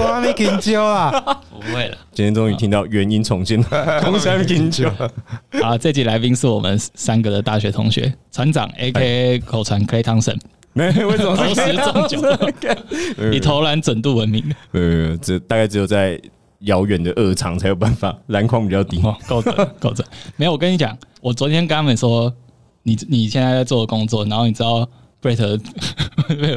我还没紧张啊！不会了，今天终于听到原因重现了，同山紧张。好，这集来宾是我们三个的大学同学，船长 A.K.A 口传 Clay Thompson，没为什么投石中九，以投篮准度闻名。没有没有，这大概只有在遥远的二场才有办法，篮筐比较低。够准够准。没有，我跟你讲，我昨天跟他们说，你你现在在做的工作，然后你知道 Brett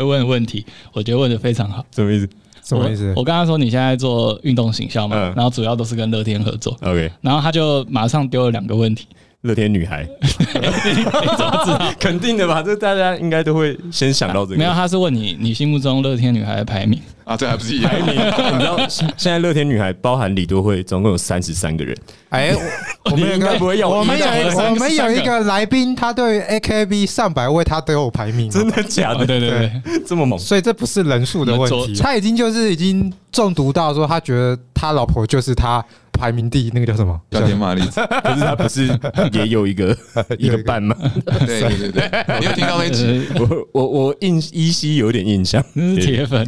问的问题，我觉得问的非常好。什么意思？什么意思？我，我跟他说你现在做运动行销嘛，嗯、然后主要都是跟乐天合作。OK，然后他就马上丢了两个问题。乐天女孩，你怎么知道？肯定的吧？这大家应该都会先想到这个。没有，他是问你你心目中乐天女孩的排名啊？这还不是一样？排名？你知道现在乐天女孩包含李多慧，总共有三十三个人。哎，我们应该不会要。我们有我们有一个来宾，他对 AKB 上百位他都有排名，真的假的？对对对，这么猛，所以这不是人数的问题。他已经就是已经中毒到说，他觉得他老婆就是他。排名第一那个叫什么？叫田玛丽，可是他不是也有一个 一个伴吗？对对对，你有听到那集？我我我印依稀有点印象，铁粉。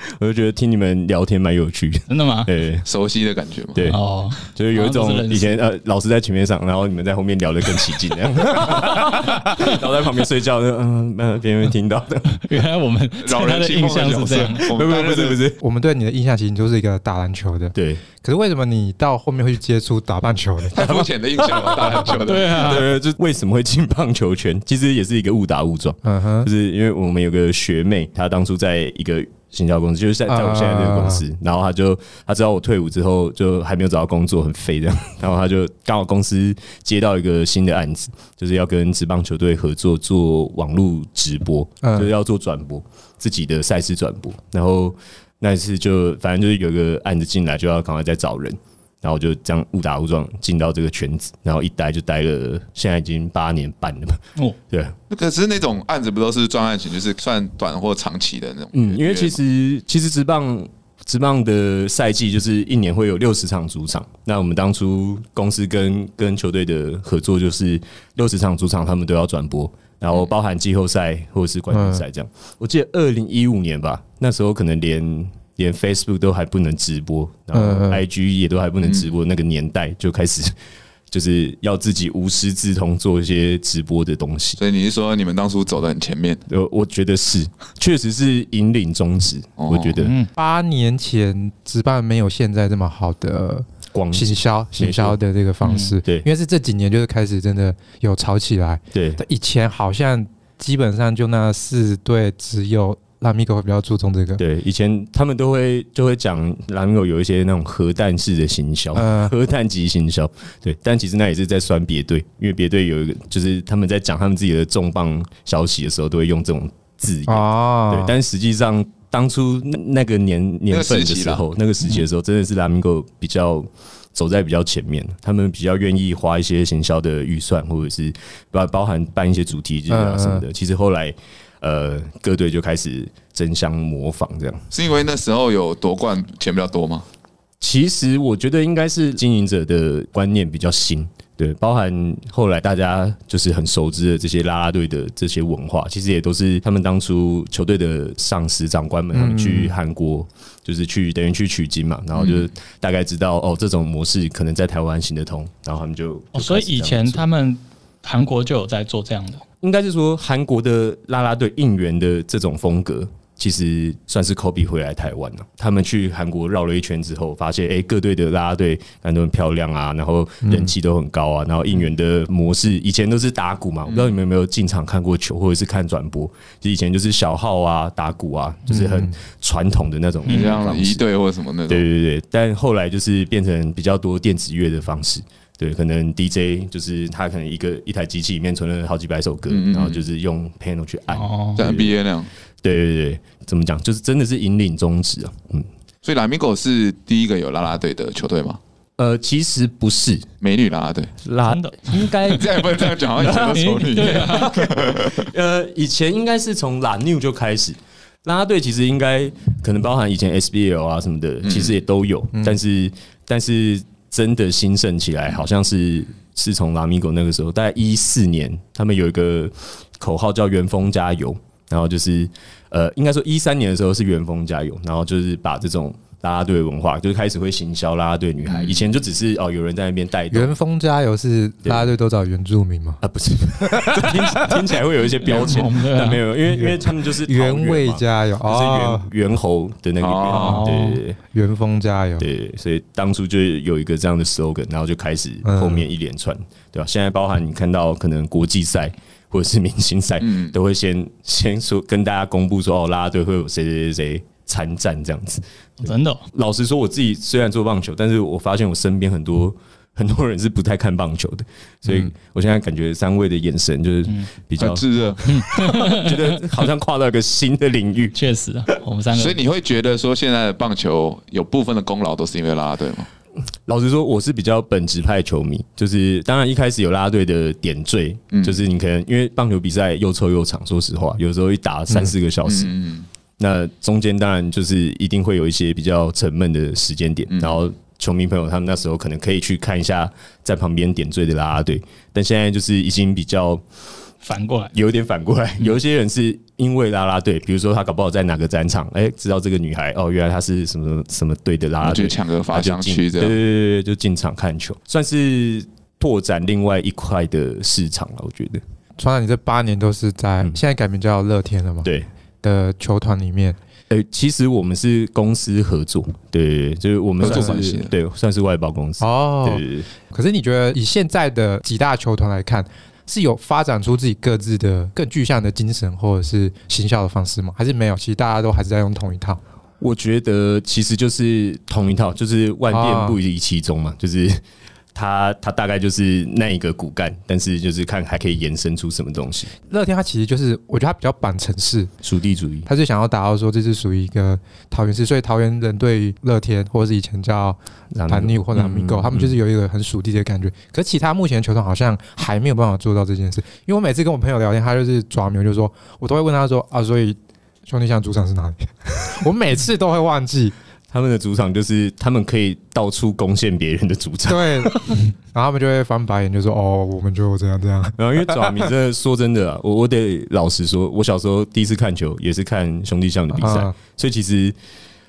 我就觉得听你们聊天蛮有趣，真的吗？对，熟悉的感觉嘛。对哦，就是有一种以前呃，老师在前面上，然后你们在后面聊得更起劲，这样，然后在旁边睡觉，嗯嗯，别人听到的。原来我们对他的印象是这样，不不不是不是，我们对你的印象其实就是一个打篮球的。对，可是为什么你到后面会去接触打棒球的？太肤浅的印象了，打篮球的。对啊，对，就为什么会进棒球圈？其实也是一个误打误撞。嗯哼，就是因为我们有个学妹，她当初在一个。行销公司就是在在我现在这个公司，然后他就他知道我退伍之后就还没有找到工作，很废这样，然后他就刚好公司接到一个新的案子，就是要跟职棒球队合作做网络直播，就是要做转播自己的赛事转播，然后那一次就反正就是有个案子进来，就要赶快再找人。然后就这样误打误撞进到这个圈子，然后一待就待了，现在已经八年半了嘛。哦，对。可是那种案子不都是专案型，就是算短或长期的那种？嗯，因为其实其实职棒职棒的赛季就是一年会有六十场主场。那我们当初公司跟跟球队的合作就是六十场主场，他们都要转播，然后包含季后赛或者是冠军赛这样。我记得二零一五年吧，那时候可能连。连 Facebook 都还不能直播，然后 IG 也都还不能直播，那个年代就开始 就是要自己无师自通做一些直播的东西。所以你是说你们当初走在很前面？呃我觉得是，确实是引领宗旨。我觉得八年前直办没有现在这么好的广行销行销的这个方式，对，因为是这几年就是开始真的有炒起来。对，以前好像基本上就那四对只有。拉米狗会比较注重这个，对，以前他们都会就会讲拉米狗有一些那种核弹式的行销，呃、核弹级行销，对，但其实那也是在酸别队，因为别队有一个，就是他们在讲他们自己的重磅消息的时候，都会用这种字眼，哦、对，但实际上当初那那个年年份的时候，那个时期的时候，真的是拉米狗比较走在比较前面，他们比较愿意花一些行销的预算，或者是包包含办一些主题日啊什么的，呃、其实后来。呃，各队就开始争相模仿，这样是因为那时候有夺冠钱比较多吗？其实我觉得应该是经营者的观念比较新，对，包含后来大家就是很熟知的这些啦啦队的这些文化，其实也都是他们当初球队的上司长官们他们去韩国，就是去等于去取经嘛，然后就大概知道哦，这种模式可能在台湾行得通，然后他们就，哦，所以以前他们韩国就有在做这样的。应该是说，韩国的啦啦队应援的这种风格，其实算是 Kobe 回来台湾了。他们去韩国绕了一圈之后，发现哎，各队的啦啦队感觉都很漂亮啊，然后人气都很高啊，然后应援的模式以前都是打鼓嘛，我不知道你们有没有进场看过球，或者是看转播，就以前就是小号啊、打鼓啊，就是很传统的那种，像仪队或者什么那种。对对对，但后来就是变成比较多电子乐的方式。对，可能 DJ 就是他可能一个一台机器里面存了好几百首歌，嗯嗯然后就是用 panel 去按，像 NBA 那样。对对对，怎么讲？就是真的是引领宗旨啊。嗯，所以 Lamigo 是第一个有啦啦队的球队吗？呃，其实不是，美女啦啦队，拉的应该 这样也不能这样讲，好像以前都丑女。对啊，呃，以前应该是从 La New 就开始，啦啦队其实应该可能包含以前 SBL 啊什么的，其实也都有，嗯、但是但是。真的兴盛起来，好像是是从拉米狗那个时候，大概一四年，他们有一个口号叫“元丰加油”，然后就是呃，应该说一三年的时候是元丰加油，然后就是把这种。啦啦队文化就是开始会行销啦啦队女孩，以前就只是哦有人在那边带动。元丰加油是啦啦队都找原住民吗？啊，不是，听 听起来会有一些标签，但没有，因为因为他们就是原味加油，就是猿猿猴的那个元，对对对，元丰加油，对，所以当初就有一个这样的 slogan，然后就开始后面一连串，对吧？现在包含你看到可能国际赛或者是明星赛，都会先先说跟大家公布说哦拉拉队会有谁谁谁谁。参战这样子，真的。老实说，我自己虽然做棒球，但是我发现我身边很多 很多人是不太看棒球的，所以我现在感觉三位的眼神就是比较炙热，觉得好像跨到一个新的领域。确实，我们三个。所以你会觉得说，现在的棒球有部分的功劳都是因为啦啦队吗？老实说，我是比较本职派球迷，就是当然一开始有啦啦队的点缀，就是你可能因为棒球比赛又臭又长，说实话，有时候一打三四个小时。那中间当然就是一定会有一些比较沉闷的时间点，然后球迷朋友他们那时候可能可以去看一下在旁边点缀的啦啦队，但现在就是已经比较反过来，有一点反过来，有一些人是因为啦啦队，比如说他搞不好在哪个战场，哎，知道这个女孩哦，原来她是什么什么队的啦啦队，抢个发香区，对对对，就进场看球，算是拓展另外一块的市场了，我觉得。传达，你这八年都是在现在改名叫乐天了吗？对。的球团里面，呃，其实我们是公司合作，对，就是我们算是对，算是外包公司哦。对，对，对，可是你觉得以现在的几大球团来看，是有发展出自己各自的更具象的精神或者是行销的方式吗？还是没有？其实大家都还是在用同一套。我觉得其实就是同一套，就是万变不离其宗嘛，就是。它它大概就是那一个骨干，但是就是看还可以延伸出什么东西。乐天它其实就是，我觉得它比较板城市属地主义，它是想要达到说这是属于一个桃园市，所以桃园人对乐天或者是以前叫蓝尼或者 Lamigo，他们就是有一个很属地的感觉。可其他目前的球团好像还没有办法做到这件事，因为我每次跟我朋友聊天，他就是抓牛，就说我都会问他说啊，所以兄弟像主场是哪里？我每次都会忘记。他们的主场就是他们可以到处攻陷别人的主场，对，然后他们就会翻白眼，就说：“哦，我们就这样这样。”然后因为爪迷真的说真的啊，我我得老实说，我小时候第一次看球也是看兄弟象的比赛，所以其实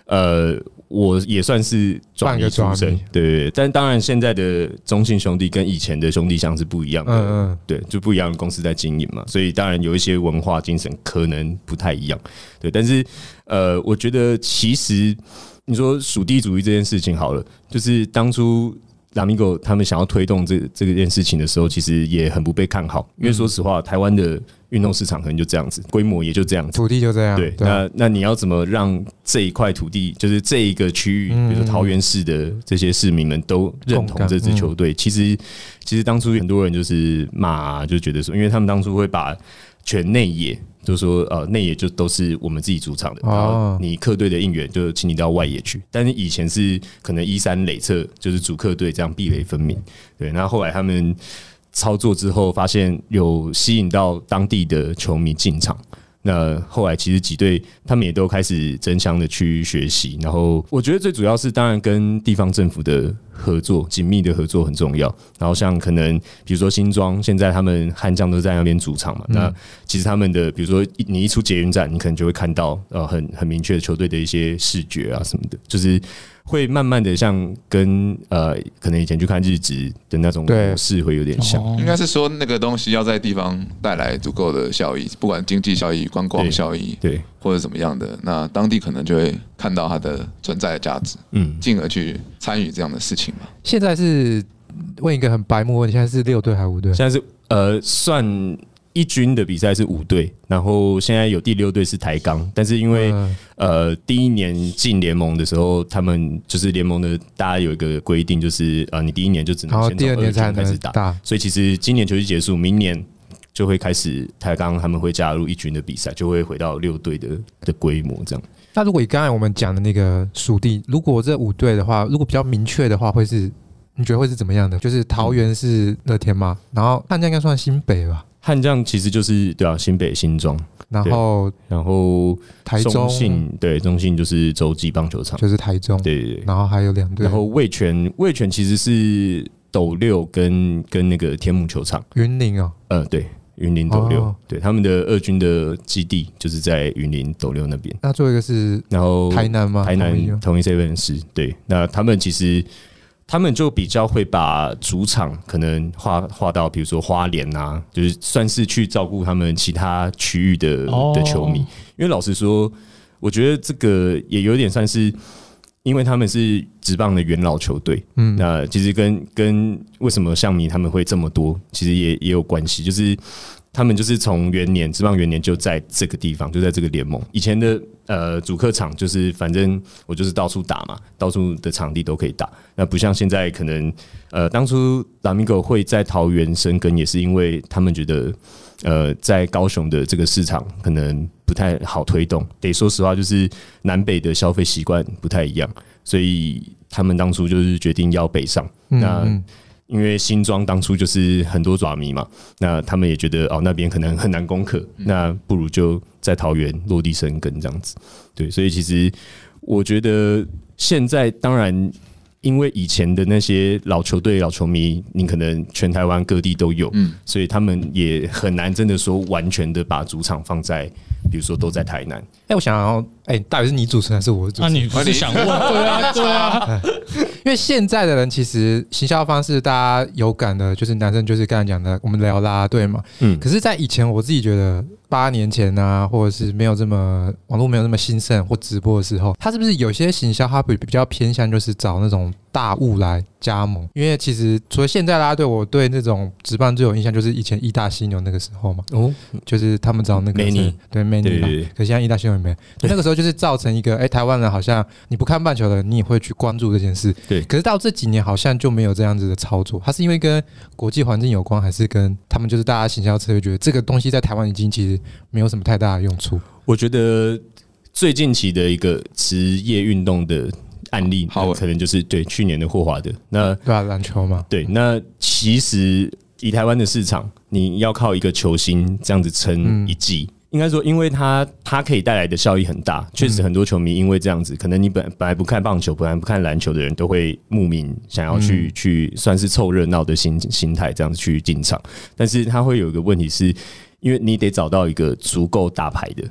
呃，我也算是爪迷出身，对对对。但当然，现在的中信兄弟跟以前的兄弟象是不一样的，嗯嗯，对，就不一样的公司在经营嘛，所以当然有一些文化精神可能不太一样，对。但是呃，我觉得其实。你说属地主义这件事情好了，就是当初 Lamigo 他们想要推动这这个件事情的时候，其实也很不被看好，因为说实话，台湾的运动市场可能就这样子，规模也就这样子，土地就这样。对，那那你要怎么让这一块土地，就是这一个区域，比如说桃园市的这些市民们都认同这支球队？其实，其实当初很多人就是骂，就觉得说，因为他们当初会把全内野。就是说，呃，内野就都是我们自己主场的，然后你客队的应援就请你到外野去。但是以前是可能一三垒侧就是主客队这样壁垒分明，对。然后后来他们操作之后，发现有吸引到当地的球迷进场。那后来其实几队他们也都开始争相的去学习，然后我觉得最主要是当然跟地方政府的合作紧密的合作很重要。然后像可能比如说新庄现在他们悍将都在那边主场嘛，那其实他们的比如说你一出捷运站，你可能就会看到呃很很明确的球队的一些视觉啊什么的，就是。会慢慢的像跟呃，可能以前去看日职的那种模式会有点像，应该是说那个东西要在地方带来足够的效益，不管经济效益、观光效益，对，或者怎么样的，那当地可能就会看到它的存在的价值，嗯，进而去参与这样的事情嘛。现在是问一个很白目问题，现在是六队还是五队？现在是呃算。一军的比赛是五队，然后现在有第六队是台钢，但是因为呃第一年进联盟的时候，他们就是联盟的大家有一个规定，就是呃你第一年就只能先从二军开始打，所以其实今年球季结束，明年就会开始台钢他们会加入一军的比赛，就会回到六队的的规模这样。那如果以刚才我们讲的那个属地，如果这五队的话，如果比较明确的话，会是你觉得会是怎么样的？就是桃园是乐天吗？然后汉江应该算新北吧？悍将其实就是对啊，新北新庄，然后然后台中信对中信就是洲际棒球场，就是台中对对对，然后还有两队，然后味全味全其实是斗六跟跟那个天母球场，云林哦，呃对，云林斗六，对，他们的二军的基地就是在云林斗六那边。那最后一个是，然后台南吗？台南同一 seven 是，对，那他们其实。他们就比较会把主场可能划划到，比如说花莲啊，就是算是去照顾他们其他区域的的球迷。因为老实说，我觉得这个也有点算是，因为他们是职棒的元老球队。嗯，那其实跟跟为什么像迷他们会这么多，其实也也有关系，就是。他们就是从元年职棒元年就在这个地方，就在这个联盟。以前的呃主客场就是反正我就是到处打嘛，到处的场地都可以打。那不像现在可能呃当初拉米狗会在桃园生根，也是因为他们觉得呃在高雄的这个市场可能不太好推动。得说实话，就是南北的消费习惯不太一样，所以他们当初就是决定要北上。那因为新庄当初就是很多爪迷嘛，那他们也觉得哦那边可能很难攻克，那不如就在桃园落地生根这样子。对，所以其实我觉得现在当然，因为以前的那些老球队、老球迷，你可能全台湾各地都有，嗯，所以他们也很难真的说完全的把主场放在，比如说都在台南。哎，我想要，哎，到底是你主持还是我主持？那你不是想问？对啊，对啊。因为现在的人其实行销方式大家有感的，就是男生就是刚才讲的，我们聊啦啦队嘛。嗯。可是，在以前我自己觉得，八年前啊，或者是没有这么网络没有那么兴盛或直播的时候，他是不是有些行销他比比较偏向就是找那种大物来加盟？因为其实除了现在啦啦队，我对那种直棒最有印象就是以前义大犀牛那个时候嘛。哦。就是他们找那个美女，对美女嘛。可现在义大犀牛那个时候就是造成一个，哎，台湾人好像你不看棒球的，你也会去关注这件事。对，可是到这几年好像就没有这样子的操作，它是因为跟国际环境有关，还是跟他们就是大家行销策略觉得这个东西在台湾已经其实没有什么太大的用处？我觉得最近期的一个职业运动的案例，好，可能就是对去年的霍华德。那对啊，篮球嘛，对。那其实以台湾的市场，你要靠一个球星这样子撑一季。嗯应该说，因为它它可以带来的效益很大，确实很多球迷因为这样子，可能你本本来不看棒球，本来不看篮球的人都会慕名想要去去算是凑热闹的心心态这样子去进场，但是他会有一个问题是，因为你得找到一个足够大牌的，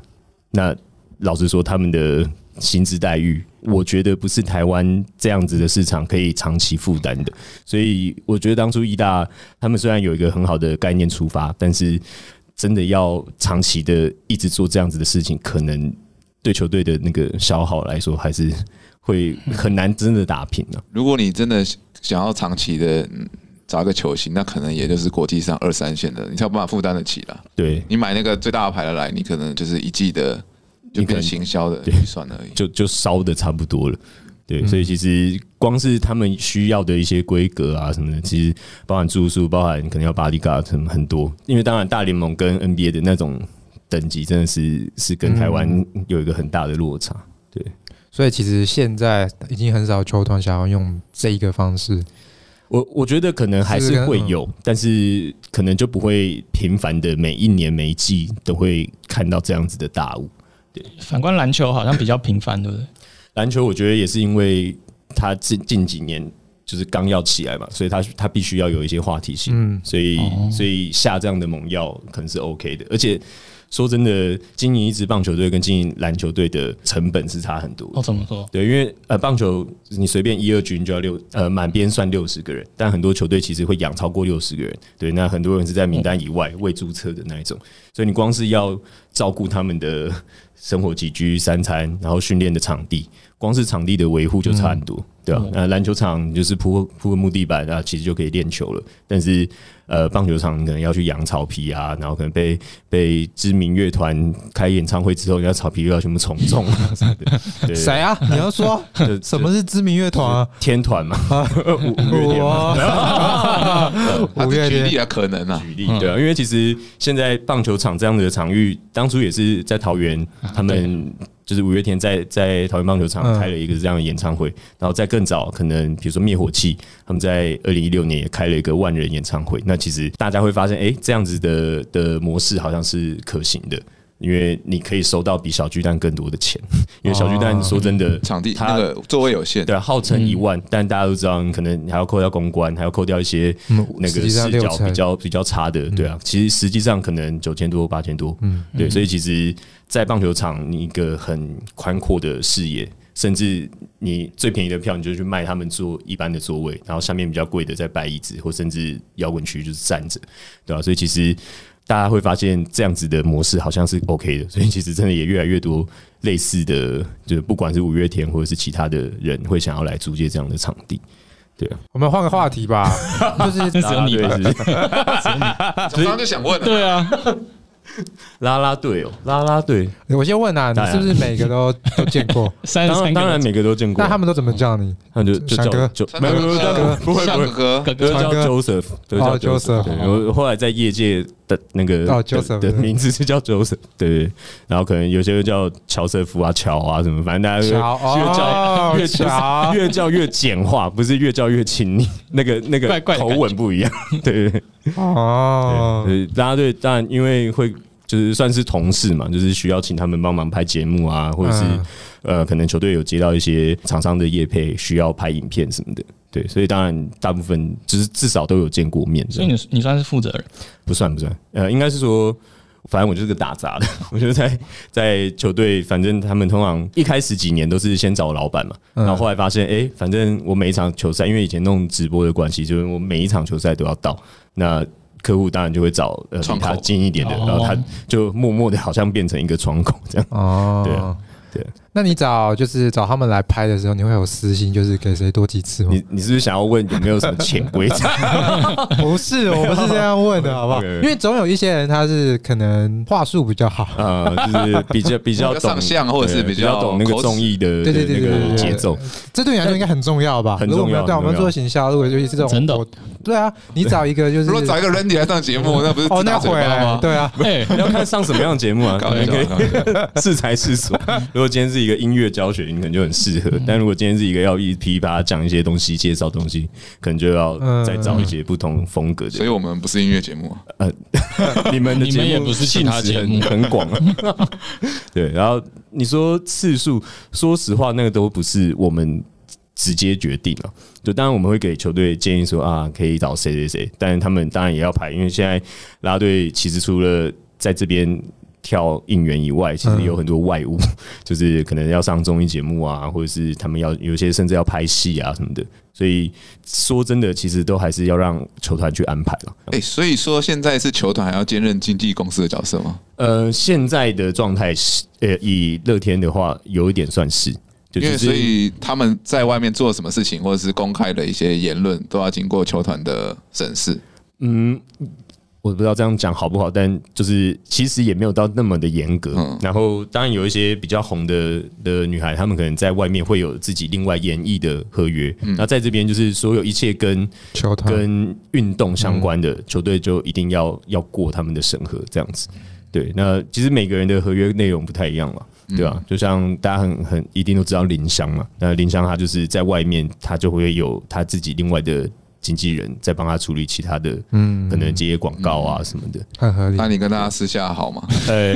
那老实说，他们的薪资待遇，我觉得不是台湾这样子的市场可以长期负担的，所以我觉得当初一大他们虽然有一个很好的概念出发，但是。真的要长期的一直做这样子的事情，可能对球队的那个消耗来说，还是会很难真的打平了。如果你真的想要长期的找一个球星，那可能也就是国际上二三线的，你才有办法负担得起了。对，你买那个最大的牌的来，你可能就是一季的就跟行销的预算而已，就就烧的差不多了。对，所以其实光是他们需要的一些规格啊什么的，其实包含住宿，包含可能要 bodyguard 什么很多。因为当然大联盟跟 NBA 的那种等级真的是是跟台湾有一个很大的落差。对，所以其实现在已经很少球团想要用这一个方式。我我觉得可能还是会有，但是可能就不会频繁的每一年每一季都会看到这样子的大物。对，反观篮球好像比较频繁，对不对？篮球我觉得也是因为他近近几年就是刚要起来嘛，所以他他必须要有一些话题性，嗯，所以所以下这样的猛药可能是 OK 的。而且说真的，经营一支棒球队跟经营篮球队的成本是差很多。哦，怎么说？对，因为呃，棒球你随便一二军就要六呃满编算六十个人，但很多球队其实会养超过六十个人。对，那很多人是在名单以外未注册的那一种，所以你光是要照顾他们的生活起居、三餐，然后训练的场地。光是场地的维护就差很多，嗯、对吧、啊？那篮球场就是铺铺个木地板，那其实就可以练球了。但是，呃，棒球场可能要去养草皮啊，然后可能被被知名乐团开演唱会之后，人家草皮又要全部重种啊什么的。谁啊？你要说 什么是知名乐团啊？天团嘛，五月天嘛。五月天举例啊，可能啊，举例对啊，因为其实现在棒球场这样子的场域，当初也是在桃园，他们。就是五月天在在桃园棒球场开了一个这样的演唱会，然后在更早，可能比如说灭火器，他们在二零一六年也开了一个万人演唱会。那其实大家会发现，哎，这样子的的模式好像是可行的。因为你可以收到比小巨蛋更多的钱，因为小巨蛋说真的，场地它的座位有限，对，号称一万，但大家都知道，可能还要扣掉公关，还要扣掉一些那个视角比较比较差的，对啊，其实实际上可能九千多八千多，嗯，对，所以其实，在棒球场你一个很宽阔的视野，甚至你最便宜的票，你就去卖他们坐一般的座位，然后下面比较贵的再摆椅子，或甚至摇滚区就是站着，对吧？所以其实。大家会发现这样子的模式好像是 OK 的，所以其实真的也越来越多类似的，就是不管是五月天或者是其他的人会想要来租借这样的场地。对啊，我们换个话题吧，就是 只有你吧，只有你，刚刚就想问，对啊。拉拉队哦，拉拉队，我先问啊，你是不是每个都 都见过？当当然每个都见过。那他们都怎么叫你？他就就叫哥，没有没有哥，不会不会。哥，哥。叫 Joseph，都叫 Joseph。我后来在业界的那个的名字是叫 Joseph，对对。然后可能有些人叫乔瑟夫啊、乔啊什么，反正大家越叫越乔，越叫越简化，不是越叫越亲昵，那个那个口吻不一样，对对。哦，拉拉队当然因为会。就是算是同事嘛，就是需要请他们帮忙拍节目啊，或者是呃，可能球队有接到一些厂商的业配，需要拍影片什么的。对，所以当然大部分就是至少都有见过面。所以你你算是负责人？不算不算，呃，应该是说，反正我就是个打杂的。我觉得在在球队，反正他们通常一开始几年都是先找老板嘛，然后后来发现，哎、欸，反正我每一场球赛，因为以前弄直播的关系，就是我每一场球赛都要到那。客户当然就会找呃离他近一点的，然后他就默默的好像变成一个窗口这样。哦，对啊，对。那你找就是找他们来拍的时候，你会有私心，就是给谁多几次吗？你你是不是想要问有没有什么潜规则？不是，我不是这样问的，好不好？因为总有一些人他是可能话术比较好，呃，就是比较比较上相，或者是比较懂那个综艺的对对对对节奏。这对你来说应该很重要吧？很重要。对，我们做行销，如果尤其是这种真的，对啊，你找一个就是如果找一个 Randy 来上节目，那不是哦，那会吗？对啊，你要看上什么样的节目啊？可以适 才适所。如果今天是一个音乐教学。你可能就很适合，但如果今天是一个要一批把它讲一些东西、介绍东西，可能就要再找一些不同风格的。所以我们不是音乐节目啊，呃，你们的节目也不是其他节目，很广啊。对，然后你说次数，说实话，那个都不是我们直接决定了。就当然我们会给球队建议说啊，可以找谁谁谁，但是他们当然也要排，因为现在拉队其实除了在这边。跳应援以外，其实有很多外务，嗯、就是可能要上综艺节目啊，或者是他们要有些甚至要拍戏啊什么的。所以说真的，其实都还是要让球团去安排了。哎，所以说现在是球团还要兼任经纪公司的角色吗？呃，现在的状态是，呃，以乐天的话，有一点算是，因为所以他们在外面做什么事情，或者是公开的一些言论，都要经过球团的审视。嗯。我不知道这样讲好不好，但就是其实也没有到那么的严格。嗯、然后当然有一些比较红的的女孩，她们可能在外面会有自己另外演艺的合约。嗯、那在这边就是所有一切跟球跟运动相关的球队就一定要要过他们的审核，这样子。对，那其实每个人的合约内容不太一样嘛，对吧？就像大家很很一定都知道林湘嘛，那林湘她就是在外面，她就会有她自己另外的。经纪人在帮他处理其他的，嗯，可能接广告啊什么的，很合理。那你跟大家私下好吗？呃，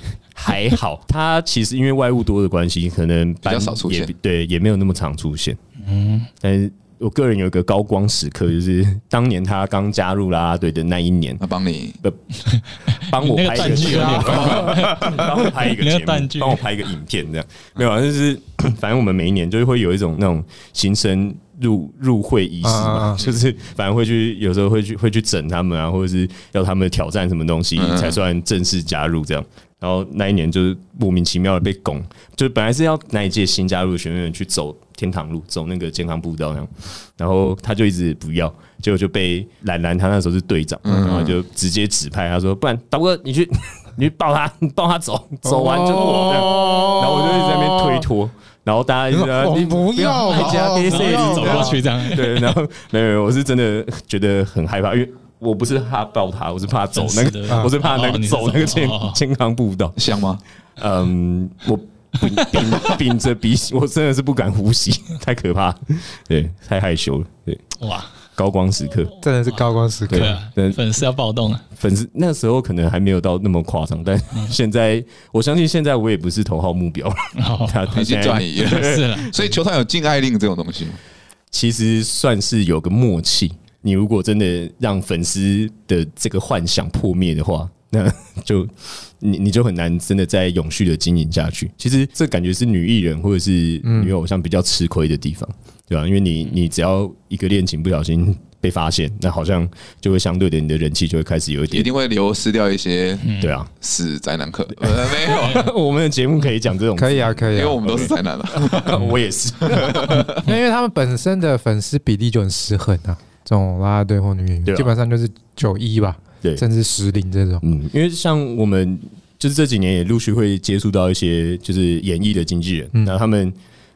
还好。他其实因为外务多的关系，可能比较少出现，对，也没有那么常出现。嗯，但是我个人有一个高光时刻，就是当年他刚加入啦啦队的那一年，他帮你。帮我拍一个节目，帮我拍一个节目，帮我拍一个影片，这样。没有，就是 反正我们每一年就会有一种那种新生。入入会仪式嘛，就是反正会去，有时候会去会去整他们啊，或者是要他们挑战什么东西才算正式加入这样。然后那一年就是莫名其妙的被拱，就本来是要那一届新加入的学员去走天堂路，走那个健康步道那样，然后他就一直不要，结果就被兰兰他那时候是队长，然后就直接指派他说，不然导哥你去 你去抱他，你抱他走，走完就我这样，然后我就一直在那边推脱。然后大家就说：“你不要，回家别走过去这样。”对，然后没有，我是真的觉得很害怕，因为我不是怕抱他，我是怕走那个，我是怕那个走那个健健康步道，香吗？嗯，我屏屏着鼻息，我真的是不敢呼吸，太可怕，对，太害羞了，对，哇，高光时刻，真的是高光时刻。对，粉丝要暴动了！粉丝那时候可能还没有到那么夸张，但现在我相信现在我也不是头号目标了，他已经转移了。是了，所以球团有禁爱令这种东西，其实算是有个默契。你如果真的让粉丝的这个幻想破灭的话，那 就你你就很难真的再永续的经营下去。其实这感觉是女艺人或者是女偶像比较吃亏的地方，对吧？因为你你只要一个恋情不小心被发现，那好像就会相对的你的人气就会开始有一点，一定会流失掉一些。对啊，死宅男客 没有，我们的节目可以讲这种，可以啊，可以，因为我们都是宅男了，我也是，因为他们本身的粉丝比例就很失衡啊。这种啦啦队或女演员，基本上就是九一吧，对，甚至十零这种。嗯，因为像我们就是这几年也陆续会接触到一些就是演艺的经纪人，那他们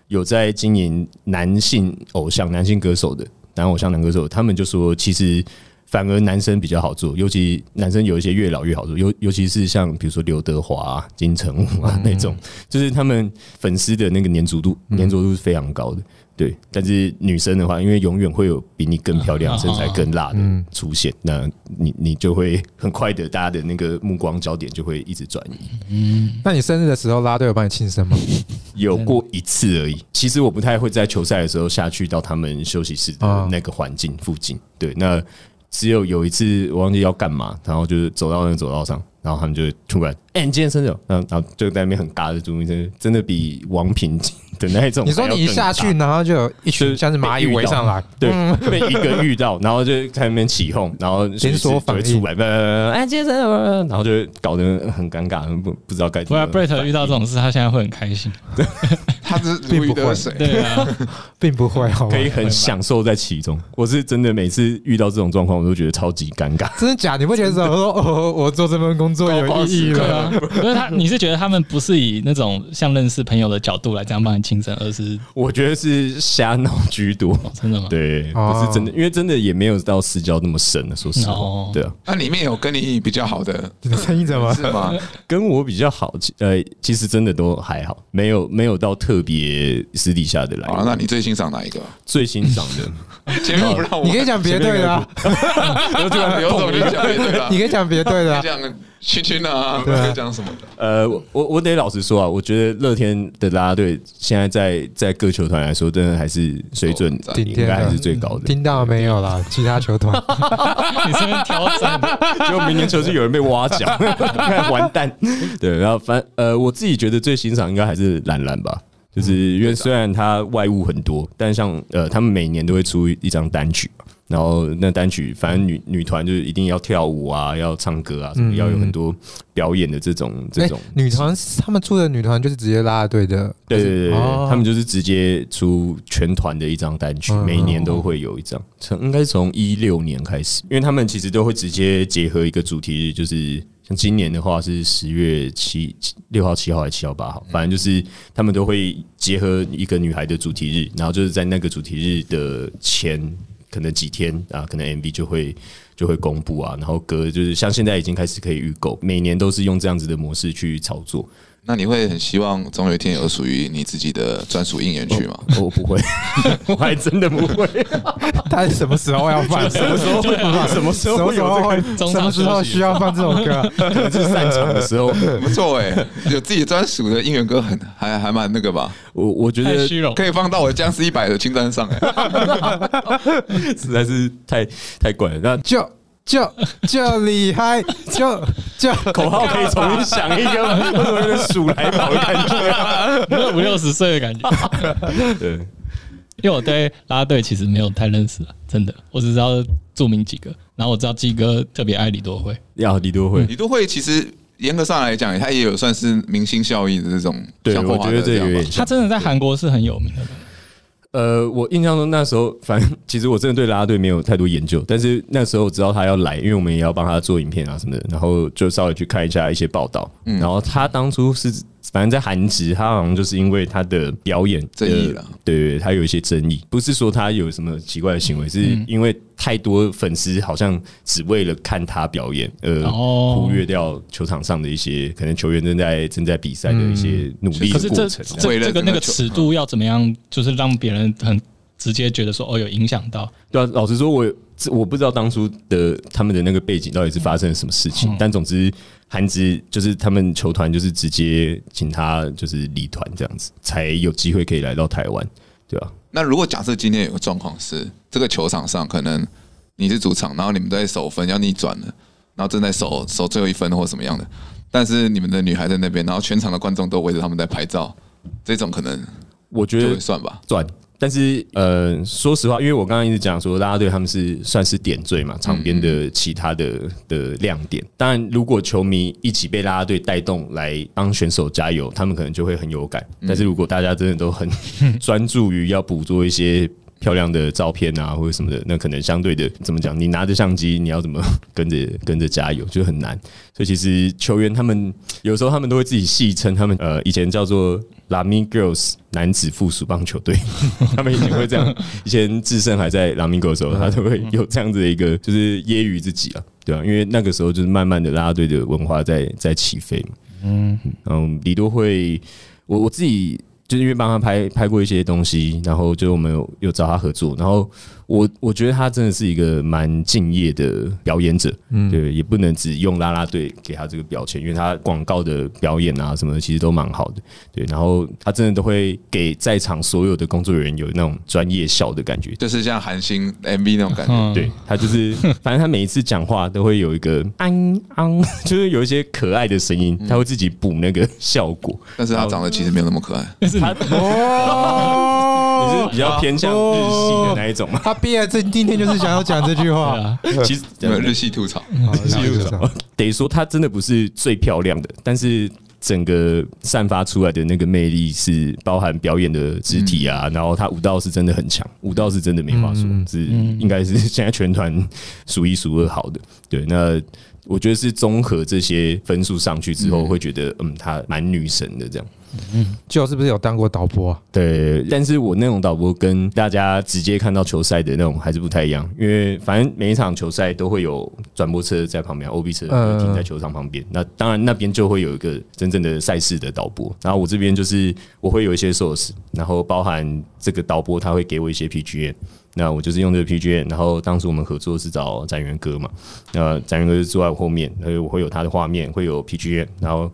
有在经营男性偶像、男性歌手的男偶像、男歌手，他们就说其实反而男生比较好做，尤其男生有一些越老越好做，尤尤其是像比如说刘德华、金城武啊那种，就是他们粉丝的那个粘着度、粘着度是非常高的。对，但是女生的话，因为永远会有比你更漂亮、身材更辣的出现，那你你就会很快的，大家的那个目光焦点就会一直转移。嗯，那你生日的时候，啦啦队有帮你庆生吗？有过一次而已。其实我不太会在球赛的时候下去到他们休息室的那个环境附近。对，那只有有一次我忘记要干嘛，然后就是走到那个走道上。然后他们就突然，哎、欸，你今天生日，然后然后就在那边很尬的注意，真的真的比王平的那一种。你说你一下去，然后就有一群像是蚂蚁围上来，对，被一个遇到，然后就在那边起哄，然后连锁反应出来，哎，今天生日，然后就搞得很尴尬，不不知道该怎么。不然，Brett 遇到这种事，他现在会很开心。他是并不会，对啊，并不会，可以很享受在其中。我是真的每次遇到这种状况，我都觉得超级尴尬。真的假？你不觉得说，我说哦，我做这份工作有意义了？因为他，你是觉得他们不是以那种像认识朋友的角度来这样帮你庆生，而是我觉得是瞎闹居多。真的吗？对，不是真的，因为真的也没有到私交那么深的。说实话，对啊。那里面有跟你比较好的参与者吗？是吗？跟我比较好，呃，其实真的都还好，没有没有到特。特别私底下的来，那你最欣赏哪一个？最欣赏的，前面不让我，你可以讲别队的，有什么有什么你讲别队的，你可以讲别队的，讲圈圈啊，可以讲什么的？呃，我我得老实说啊，我觉得乐天的啦啦队现在在在各球团来说，真的还是水准应该还是最高的。听到没有啦？其他球团，你是不是挑战？结果明年球季有人被挖角，完蛋。对，然后反呃，我自己觉得最欣赏应该还是蓝蓝吧。就是因为虽然他外物很多，但像呃，他们每年都会出一张单曲，然后那单曲反正女女团就是一定要跳舞啊，要唱歌啊，什么要有很多表演的这种这种。女团他们出的女团就是直接啦啦队的，对对对，他们就是直接出全团的一张单曲，每一年都会有一张，从应该是从一六年开始，因为他们其实都会直接结合一个主题日，就是像。今年的话是十月七六号、七号还是七号、八号？反正就是他们都会结合一个女孩的主题日，然后就是在那个主题日的前可能几天啊，可能 MV 就会就会公布啊，然后歌就是像现在已经开始可以预购，每年都是用这样子的模式去操作。那你会很希望总有一天有属于你自己的专属应援曲吗？我不会，我还真的不会。他什么时候要放？什么时候会放？什么时候会？什么时候需要放这首歌？可能是散场的时候。不错哎，有自己专属的应援歌，很还还蛮那个吧？我我觉得可以放到我的僵尸一百的清单上哎，实在是太太怪了。那就。就就厉害，就就口号可以重新想一个，为什么有点鼠来宝的感觉？五六十岁的感觉。对，因为我对啦啦队其实没有太认识了，真的，我只知道著名几个。然后我知道基哥特别爱李多慧，要李多慧，李多慧其实严格上来讲，他也有算是明星效应的这种。对，我觉得这有点，他真的在韩国是很有名的。呃，我印象中那时候，反正其实我真的对啦啦队没有太多研究，但是那时候我知道他要来，因为我们也要帮他做影片啊什么的，然后就稍微去看一下一些报道，然后他当初是。反正，在韩职，他好像就是因为他的表演争议了。对，他有一些争议，不是说他有什么奇怪的行为，是因为太多粉丝好像只为了看他表演，而忽略掉球场上的一些可能球员正在正在比赛的一些努力的过程。可是这这这个那个尺度要怎么样，就是让别人很直接觉得说哦有影响到。对啊，老实说我我不知道当初的他们的那个背景到底是发生了什么事情，嗯、但总之韩职就是他们球团就是直接请他就是离团这样子，才有机会可以来到台湾，对吧、啊？那如果假设今天有个状况是这个球场上可能你是主场，然后你们在守分要逆转了，然后正在守守最后一分或什么样的。但是你们的女孩在那边，然后全场的观众都围着他们在拍照，这种可能我觉得算吧，算。但是呃，说实话，因为我刚刚一直讲说，啦啦队他们是算是点缀嘛，场边的其他的的亮点。当然，如果球迷一起被拉拉队带动来帮选手加油，他们可能就会很有感。但是如果大家真的都很 专注于要捕捉一些。漂亮的照片啊，或者什么的，那可能相对的怎么讲？你拿着相机，你要怎么跟着跟着加油，就很难。所以其实球员他们有时候他们都会自己戏称他们呃以前叫做拉米 Girls 男子附属棒球队，他们以前会这样。以前智胜还在拉米 Girls 的时候，他都会有这样子的一个就是揶揄自己啊，对啊，因为那个时候就是慢慢的啦啦队的文化在在起飞嘛。嗯嗯，李多会，我我自己。就是因为帮他拍拍过一些东西，然后就我们有有找他合作，然后。我我觉得他真的是一个蛮敬业的表演者，嗯，对，也不能只用啦啦队给他这个标签，因为他广告的表演啊什么的其实都蛮好的，对，然后他真的都会给在场所有的工作人员有那种专业笑的感觉，就是像韩星 MV 那种感觉，对，他就是，反正他每一次讲话都会有一个安安，就是有一些可爱的声音，他会自己补那个效果，但是他长得其实没有那么可爱，但是他哦。你是比较偏向日系的那一种吗？他毕业这今天就是想要讲这句话。其实日系吐槽，日系吐槽。得说他真的不是最漂亮的，但是整个散发出来的那个魅力是包含表演的肢体啊，然后他舞蹈是真的很强，舞蹈是真的没话说，是应该是现在全团数一数二好的。对，那我觉得是综合这些分数上去之后，会觉得嗯，她蛮女神的这样。嗯，就是不是有当过导播啊？对，但是我那种导播跟大家直接看到球赛的那种还是不太一样，因为反正每一场球赛都会有转播车在旁边，OB 车停在球场旁边。那当然那边就会有一个真正的赛事的导播，然后我这边就是我会有一些 source，然后包含这个导播他会给我一些 PGA 那我就是用这个 PGA，然后当时我们合作是找展元哥嘛，那展元哥就坐在我后面，所以我会有他的画面，会有 PGA，然后。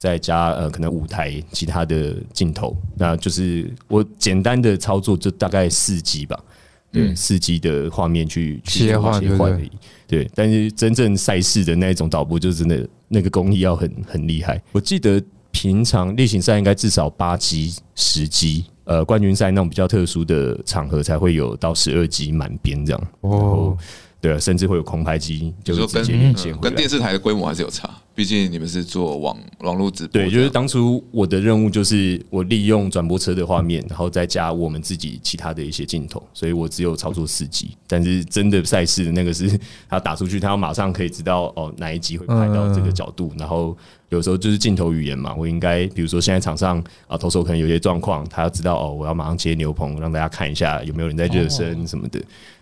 再加呃，可能舞台其他的镜头，那就是我简单的操作，就大概四 G 吧，对，四 G 的画面去切换切换而已，对。但是真正赛事的那种导播，就真的那个工艺要很很厉害。我记得平常例行赛应该至少八 G、十 G，呃，冠军赛那种比较特殊的场合才会有到十二级满编这样。哦。对啊，甚至会有空拍机，就是直接连线。跟电视台的规模还是有差，毕竟你们是做网网络直播。对，就是当初我的任务就是我利用转播车的画面，然后再加我们自己其他的一些镜头，所以我只有操作四机。但是真的赛事的那个是，他打出去，他要马上可以知道哦哪一集会拍到这个角度，然后有时候就是镜头语言嘛，我应该比如说现在场上啊投手可能有些状况，他要知道哦我要马上接牛棚，让大家看一下有没有人在热身什么的。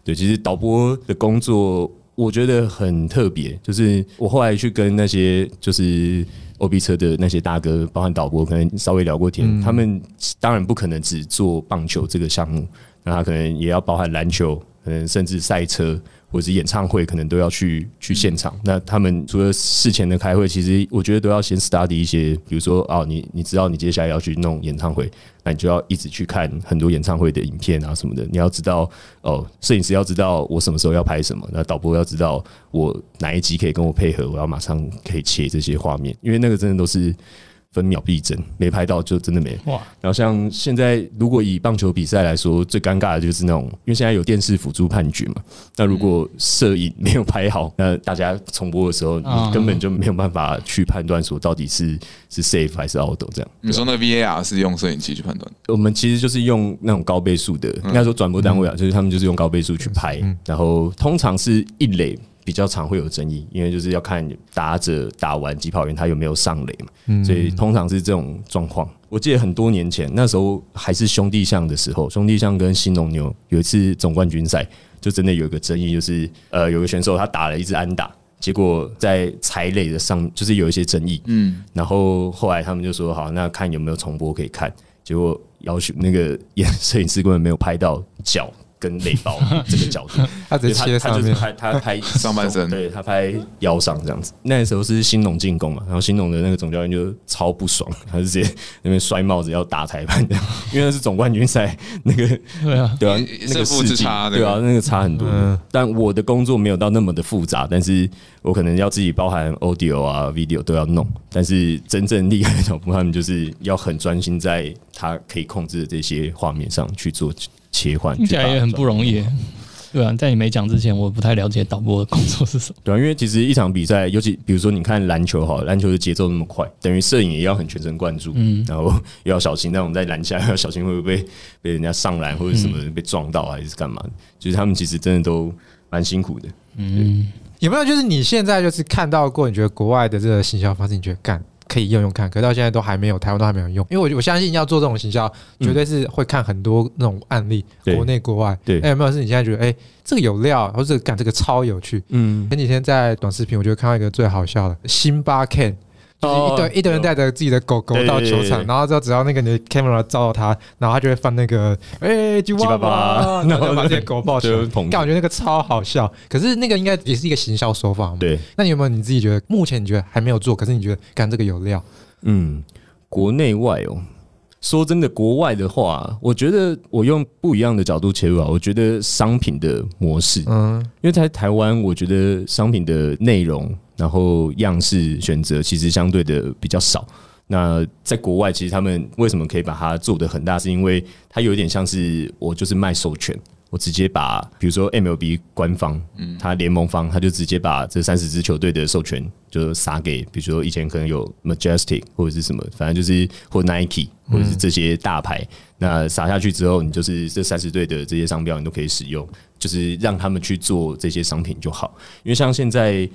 对，其实导播的工作我觉得很特别，就是我后来去跟那些就是 OB 车的那些大哥，包含导播，可能稍微聊过天，嗯、他们当然不可能只做棒球这个项目，那他可能也要包含篮球，可能甚至赛车。或者是演唱会，可能都要去去现场。那他们除了事前的开会，其实我觉得都要先 study 一些，比如说哦，你你知道你接下来要去弄演唱会，你就要一直去看很多演唱会的影片啊什么的。你要知道哦，摄影师要知道我什么时候要拍什么，那导播要知道我哪一集可以跟我配合，我要马上可以切这些画面，因为那个真的都是。分秒必争，没拍到就真的没哇。然后像现在，如果以棒球比赛来说，最尴尬的就是那种，因为现在有电视辅助判决嘛。那如果摄影没有拍好，那大家重播的时候，你根本就没有办法去判断说到底是是 safe 还是 out 这样。你说那 VAR 是用摄影机去判断？我们其实就是用那种高倍数的，应该说转播单位啊，就是他们就是用高倍数去拍，然后通常是一垒。比较常会有争议，因为就是要看打者打完击跑员他有没有上垒嘛，所以通常是这种状况。我记得很多年前，那时候还是兄弟象的时候，兄弟象跟新农牛有一次总冠军赛，就真的有一个争议，就是呃有个选手他打了一支安打，结果在踩垒的上就是有一些争议，嗯，然后后来他们就说好，那看有没有重播可以看。结果要求 那个摄影师根本没有拍到脚。跟内包这个角度，他直接切上面，他他拍 上半身，对他拍腰上这样子。那时候是新农进攻嘛，然后新农的那个总教练就超不爽，他就直接那边摔帽子要打裁判这样，因为那是总冠军赛，那个 对啊对啊，那个世差对啊，那个差很多。但我的工作没有到那么的复杂，但是我可能要自己包含 audio 啊 video 都要弄。但是真正厉害的小布他们就是要很专心在他可以控制的这些画面上去做。切换听起来也很不容易，对啊，在你没讲之前，我不太了解导播的工作是什么。对啊，因为其实一场比赛，尤其比如说你看篮球哈，篮球的节奏那么快，等于摄影也要很全神贯注，嗯，然后 又要小心那种在篮下 要小心会不会被被人家上篮或者什么被撞到还是干嘛的，就是他们其实真的都蛮辛苦的。嗯，有没有就是你现在就是看到过，你觉得国外的这个行销方式，你觉得干？可以用用看，可到现在都还没有，台湾都还没有用。因为我我相信要做这种行销，绝对是会看很多那种案例，嗯、国内国外。对，哎、欸，有没有是你现在觉得，哎、欸，这个有料，或者干这个超有趣？嗯，前几天在短视频，我觉得看到一个最好笑的，辛巴。就是一堆一堆人带着自己的狗狗到球场，然后之后只要那个你的 camera 照到他，然后他就会放那个哎吉娃娃，然后把这些狗抱起来。但我觉得那个超好笑，可是那个应该也是一个行销手法嘛。对，那你有没有你自己觉得目前你觉得还没有做，可是你觉得干这个有料？嗯，国内外哦，说真的，国外的话，我觉得我用不一样的角度切入啊，我觉得商品的模式，嗯，因为在台湾，我觉得商品的内容。然后样式选择其实相对的比较少。那在国外，其实他们为什么可以把它做得很大，是因为它有点像是我就是卖授权，我直接把比如说 MLB 官方，嗯，他联盟方，他就直接把这三十支球队的授权就撒给，比如说以前可能有 Majestic 或者是什么，反正就是或 Nike 或者是这些大牌，那撒下去之后，你就是这三十队的这些商标你都可以使用，就是让他们去做这些商品就好，因为像现在。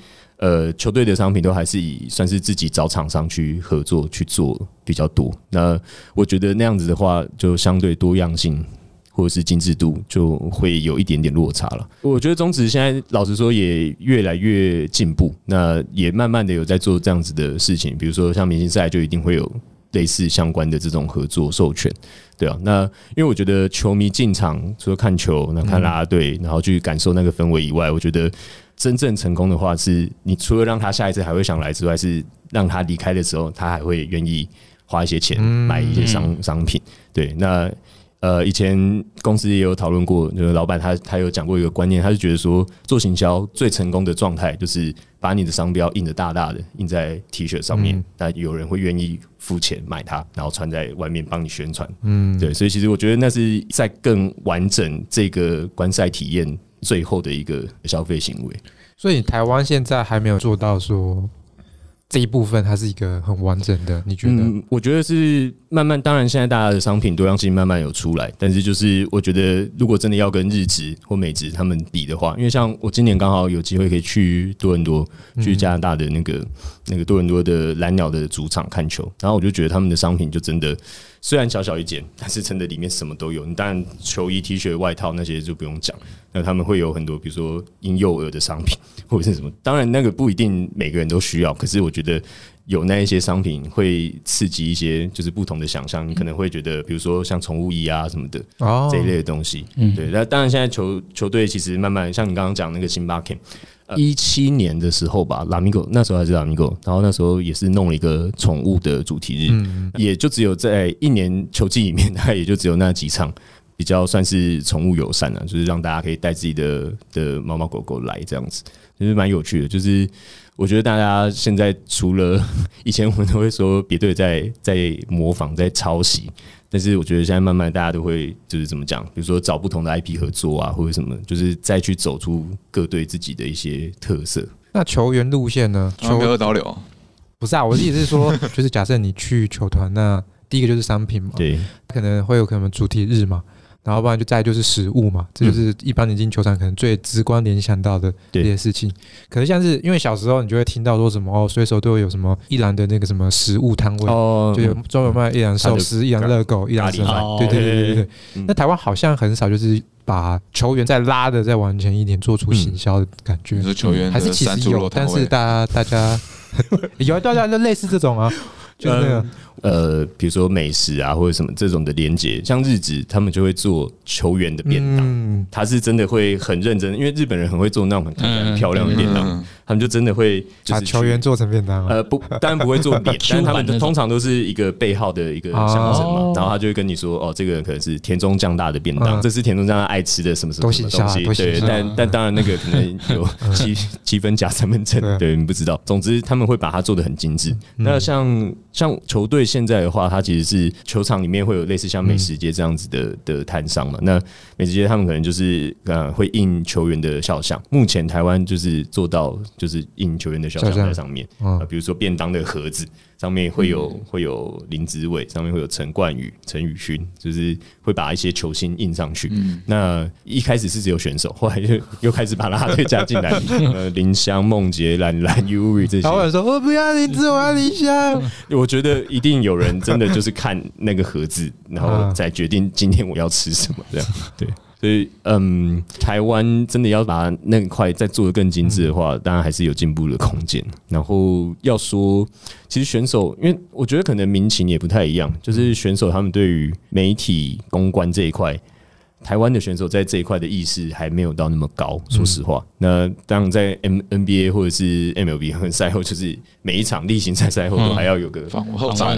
呃，球队的商品都还是以算是自己找厂商去合作去做比较多。那我觉得那样子的话，就相对多样性或者是精致度就会有一点点落差了。我觉得中职现在老实说也越来越进步，那也慢慢的有在做这样子的事情。比如说像明星赛就一定会有类似相关的这种合作授权，对啊。那因为我觉得球迷进场除了看球，那看啦啦队，然后去感受那个氛围以外，我觉得。真正成功的话，是你除了让他下一次还会想来之外，是让他离开的时候，他还会愿意花一些钱买一些商商品。对，那呃，以前公司也有讨论过，就是老板他他有讲过一个观念，他是觉得说做行销最成功的状态，就是把你的商标印的大大的，印在 T 恤上面，那有人会愿意付钱买它，然后穿在外面帮你宣传。嗯，对，所以其实我觉得那是在更完整这个观赛体验。最后的一个消费行为，所以台湾现在还没有做到说这一部分，它是一个很完整的。你觉得？嗯，我觉得是慢慢，当然现在大家的商品多样性慢慢有出来，但是就是我觉得，如果真的要跟日职或美职他们比的话，因为像我今年刚好有机会可以去多伦多，去加拿大的那个那个多伦多的蓝鸟的主场看球，然后我就觉得他们的商品就真的。虽然小小一件，但是真的里面什么都有。你当然球衣、T 恤、外套那些就不用讲。那他们会有很多，比如说婴幼儿的商品或者是什么。当然那个不一定每个人都需要，可是我觉得有那一些商品会刺激一些就是不同的想象。你可能会觉得，比如说像宠物衣啊什么的这一类的东西。嗯对。那当然现在球球队其实慢慢像你刚刚讲那个星巴克。一七年的时候吧，拉米狗那时候还是拉米狗，然后那时候也是弄了一个宠物的主题日，嗯、也就只有在一年球季里面，它也就只有那几场比较算是宠物友善的，就是让大家可以带自己的的猫猫狗狗来这样子，就是蛮有趣的。就是我觉得大家现在除了 以前我们都会说别队在在模仿在抄袭。但是我觉得现在慢慢大家都会就是怎么讲，比如说找不同的 IP 合作啊，或者什么，就是再去走出各队自己的一些特色。那球员路线呢？球员导流不是啊，我的意思是说，就是假设你去球团，那第一个就是商品嘛，对，可能会有可能主题日嘛。然后不然就再就是食物嘛，这就是一般你进球场可能最直观联想到的这些事情。可是像是因为小时候你就会听到说什么哦，随手都会有什么一兰的那个什么食物摊位，哦，就有专门卖一兰寿司、一兰热狗、一兰生饭。对对对对对。那台湾好像很少就是把球员再拉的再往前一点，做出行销的感觉。说球员还是其实有，但是大家大家 有大家就类似这种啊。就是呃，比如说美食啊，或者什么这种的连接，像日职他们就会做球员的便当，嗯、他是真的会很认真，因为日本人很会做那种很漂亮的便当，嗯嗯、他们就真的会把球员做成便当。呃，不，当然不会做脸，但他们通常都是一个背号的一个象征嘛，哦、然后他就会跟你说，哦，这个人可能是田中将大的便当，嗯、这是田中将大爱吃的什么什么东西，对，但但当然那个可能有 七七分假三分真，对，你不知道。总之他们会把它做的很精致。嗯、那像像球队。现在的话，它其实是球场里面会有类似像美食街这样子的的摊商嘛。那美食街他们可能就是呃会印球员的肖像。目前台湾就是做到就是印球员的肖像在上面啊，比如说便当的盒子。上面会有会有林子伟，上面会有陈冠宇、陈宇勋，就是会把一些球星印上去。嗯、那一开始是只有选手，后来就又开始把啦啦队加进来，呃，林香、梦洁、兰兰、Uri 这些。老板说我不要林子，我要林香。我觉得一定有人真的就是看那个盒子，然后再决定今天我要吃什么这样。对。所以，嗯，台湾真的要把那块再做得更精致的话，当然还是有进步的空间。然后要说，其实选手，因为我觉得可能民情也不太一样，就是选手他们对于媒体公关这一块。台湾的选手在这一块的意识还没有到那么高，说实话。那当然在 M NBA 或者是 MLB 和赛后，就是每一场例行赛赛后都还要有个访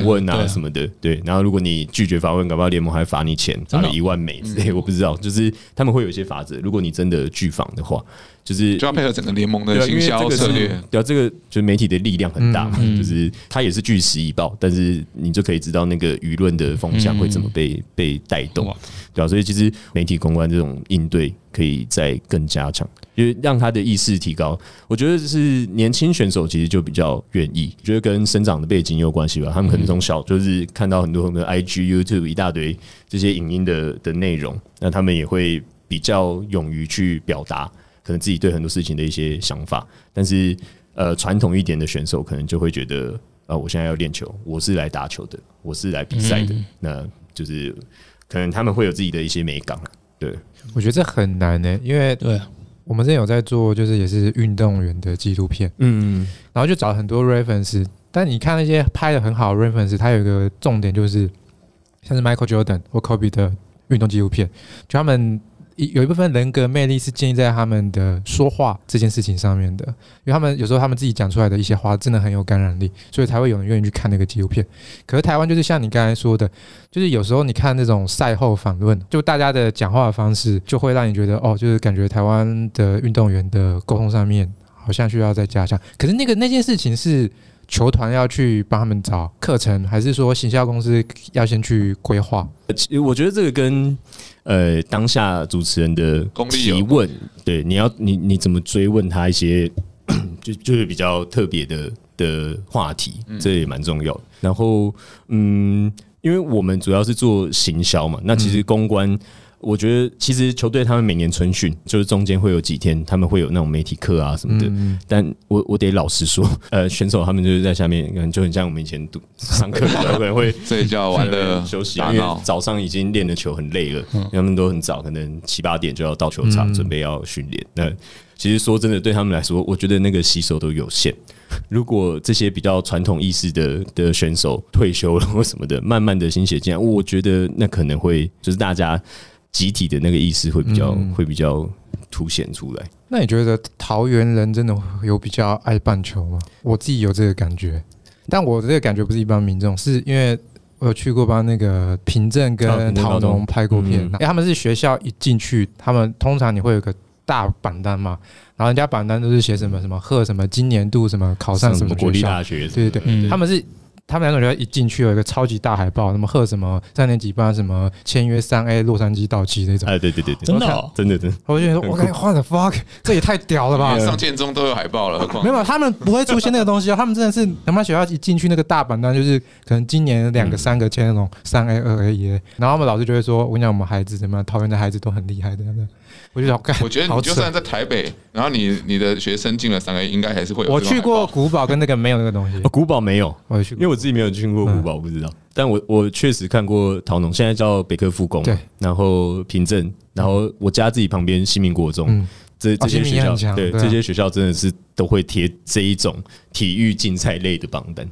问啊什么的。对，然后如果你拒绝访问，搞不好联盟还罚你钱，罚你一万美之类，我不知道。就是他们会有一些法则，如果你真的拒访的话。就是就要配合整个联盟的营销策略，对啊，这个就是媒体的力量很大嘛，就是它也是据实以报，但是你就可以知道那个舆论的风向会怎么被被带动，对啊，所以其实媒体公关这种应对可以再更加强，因为让他的意识提高。我觉得是年轻选手其实就比较愿意，觉得跟生长的背景有关系吧。他们可能从小就是看到很多很多 IG、YouTube 一大堆这些影音的的内容，那他们也会比较勇于去表达。可能自己对很多事情的一些想法，但是呃，传统一点的选手可能就会觉得，啊、呃，我现在要练球，我是来打球的，我是来比赛的，嗯、那就是可能他们会有自己的一些美感。对，我觉得这很难呢、欸，因为对我们之前有在做，就是也是运动员的纪录片，嗯，然后就找很多 reference，但你看那些拍的很好的 reference，它有一个重点就是，像是 Michael Jordan 或 Kobe 的运动纪录片，就他们。有一部分人格魅力是建立在他们的说话这件事情上面的，因为他们有时候他们自己讲出来的一些话真的很有感染力，所以才会有人愿意去看那个纪录片。可是台湾就是像你刚才说的，就是有时候你看那种赛后访问，就大家的讲话的方式，就会让你觉得哦，就是感觉台湾的运动员的沟通上面好像需要再加强。可是那个那件事情是球团要去帮他们找课程，还是说行销公司要先去规划？其实我觉得这个跟。呃，当下主持人的提问，对，你要你你怎么追问他一些，就就是比较特别的的话题，这也蛮重要的。然后，嗯，因为我们主要是做行销嘛，那其实公关。我觉得其实球队他们每年春训就是中间会有几天，他们会有那种媒体课啊什么的。嗯、但我我得老实说，呃，选手他们就是在下面，可能就很像我们以前读上课，可能会 睡觉、玩乐、休息，因为早上已经练的球很累了，他们都很早，可能七八点就要到球场准备要训练。那其实说真的，对他们来说，我觉得那个吸收都有限。如果这些比较传统意识的的选手退休了或什么的，慢慢的心血进来，我觉得那可能会就是大家。集体的那个意识会比较、嗯、会比较凸显出来。那你觉得桃园人真的有比较爱棒球吗？我自己有这个感觉，但我这个感觉不是一般民众，是因为我有去过帮那个平镇跟桃农拍过片，因为他们是学校一进去，他们通常你会有个大榜单嘛，然后人家榜单都是写什么什么贺什么今年度什么考上什么国立大学，对对对，嗯、他们是。他们两种人一进去有一个超级大海报，什么贺什么三年级班什么签约三 A 洛杉矶到期那种。哎，对对对对，真的、哦，真的真的。我就觉得，我感觉 what the fuck，这也太屌了吧！上建中都有海报了，何况没有，他们不会出现那个东西啊。他们真的是，他妈学校一进去那个大榜单，就是可能今年两个、三个签那种三 A、二 A、一 A，然后我们老师就会说：“我跟你讲，我们孩子怎么样，桃园的孩子都很厉害的。”我就想干，我觉得你就算在台北，然后你你的学生进了三 A，应该还是会有。我去过古堡跟那个没有那个东西，古堡没有，我去过，因为我自己没有去过古堡，我不知道。但我我确实看过陶农，现在叫北科复工，对，然后平镇，然后我家自己旁边新民国中，这这些学校，对这些学校真的是都会贴这一种体育竞赛类的榜单。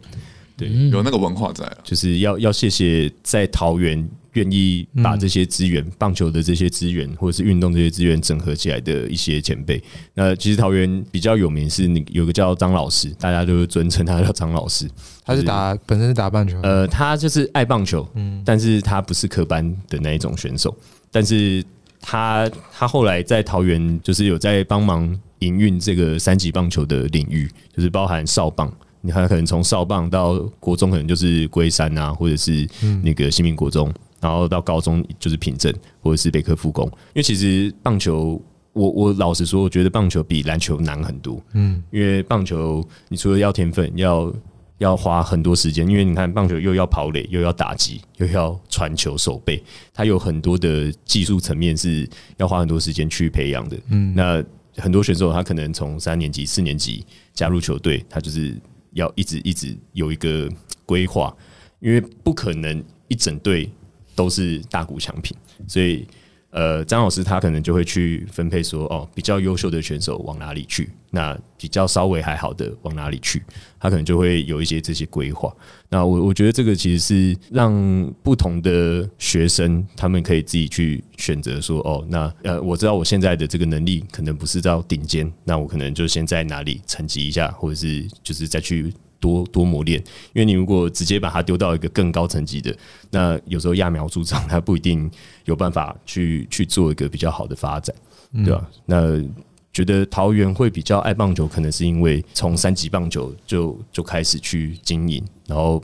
对，有那个文化在了，就是要要谢谢在桃园愿意把这些资源、棒球的这些资源或者是运动这些资源整合起来的一些前辈。那其实桃园比较有名是那有个叫张老师，大家都尊称他叫张老师。他是打本身是打棒球，呃，他就是爱棒球，嗯，但是他不是科班的那一种选手，但是他他后来在桃园就是有在帮忙营运这个三级棒球的领域，就是包含少棒。你看，可能从少棒到国中，可能就是龟山啊，或者是那个新民国中，然后到高中就是平镇，或者是北科复工。因为其实棒球，我我老实说，我觉得棒球比篮球难很多。嗯，因为棒球你除了要天分，要要花很多时间，因为你看棒球又要跑垒，又要打击，又要传球守备，它有很多的技术层面是要花很多时间去培养的。嗯，那很多选手他可能从三年级、四年级加入球队，他就是。要一直一直有一个规划，因为不可能一整队都是大股强品，所以呃，张老师他可能就会去分配说，哦，比较优秀的选手往哪里去，那比较稍微还好的往哪里去，他可能就会有一些这些规划。那我我觉得这个其实是让不同的学生他们可以自己去选择说，哦，那呃，我知道我现在的这个能力可能不是到顶尖，那我可能就先在哪里沉积一下，或者是就是再去。多多磨练，因为你如果直接把它丢到一个更高层级的，那有时候揠苗助长，他不一定有办法去去做一个比较好的发展，对吧？嗯、那觉得桃园会比较爱棒球，可能是因为从三级棒球就就开始去经营，然后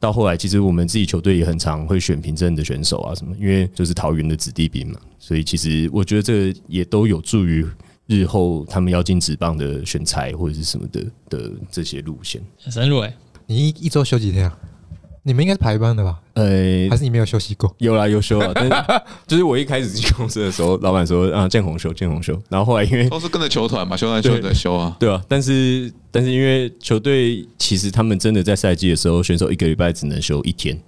到后来，其实我们自己球队也很常会选平镇的选手啊什么，因为就是桃园的子弟兵嘛，所以其实我觉得这个也都有助于。日后他们要进职棒的选材或者是什么的的这些路线很深入哎，你一一周休几天啊？你们应该是排班的吧？呃、欸，还是你没有休息过？有啦，有休啊。但是 就是我一开始进公司的时候，老板说啊，见红休，见红休。然后后来因为都是跟着球团嘛，休团休的休啊，对啊。但是但是因为球队其实他们真的在赛季的时候，选手一个礼拜只能休一天。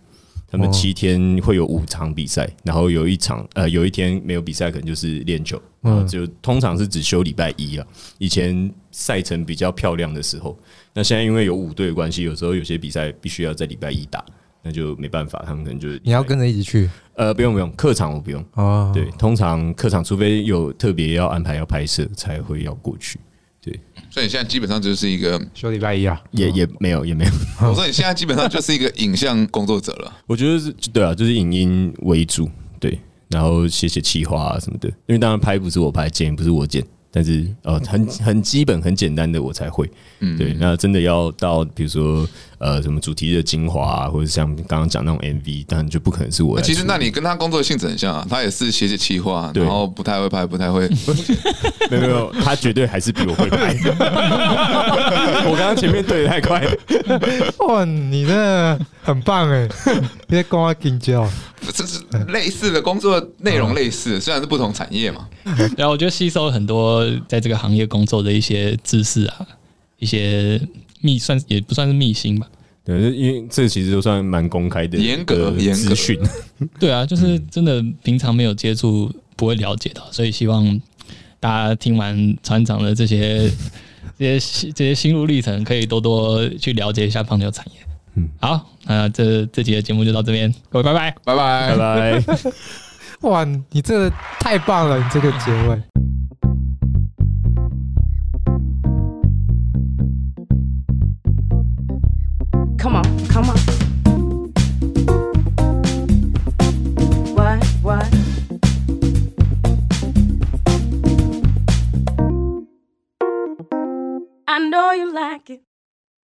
他们七天会有五场比赛，然后有一场呃有一天没有比赛，可能就是练球，嗯，就通常是只休礼拜一了。以前赛程比较漂亮的时候，那现在因为有五队的关系，有时候有些比赛必须要在礼拜一打，那就没办法，他们可能就你要跟着一起去，呃，不用不用，客场我不用哦。对，通常客场除非有特别要安排要拍摄，才会要过去。对，所以你现在基本上就是一个休礼拜一啊，也也没有也没有。我说你现在基本上就是一个影像工作者了。我觉得是对啊，就是影音为主，对，然后写写企划啊什么的。因为当然拍不是我拍，剪不是我剪。但是呃，很很基本、很简单的我才会，嗯，对。那真的要到比如说呃，什么主题的精华啊，或者像刚刚讲那种 MV，当然就不可能是我。其实，那你跟他工作的性质很像啊，他也是写写企划，然后不太会拍，不太会。没有没有，他绝对还是比我会拍。我刚刚前面对的太快了。哇，你这很棒哎！别跟我紧张。这是类似的工作内容，类似，虽然是不同产业嘛。然后我觉得吸收了很多在这个行业工作的一些知识啊，一些秘算也不算是秘辛吧。对，因为这其实都算蛮公开的严格资讯。对啊，就是真的平常没有接触不会了解到，所以希望大家听完船长的这些 这些这些心路历程，可以多多去了解一下棒球产业。嗯，好，那这这集的节目就到这边，各位拜拜，拜拜，拜拜。哇，你这太棒了，你这个结尾。Come on, come on. What, what? I know you like it.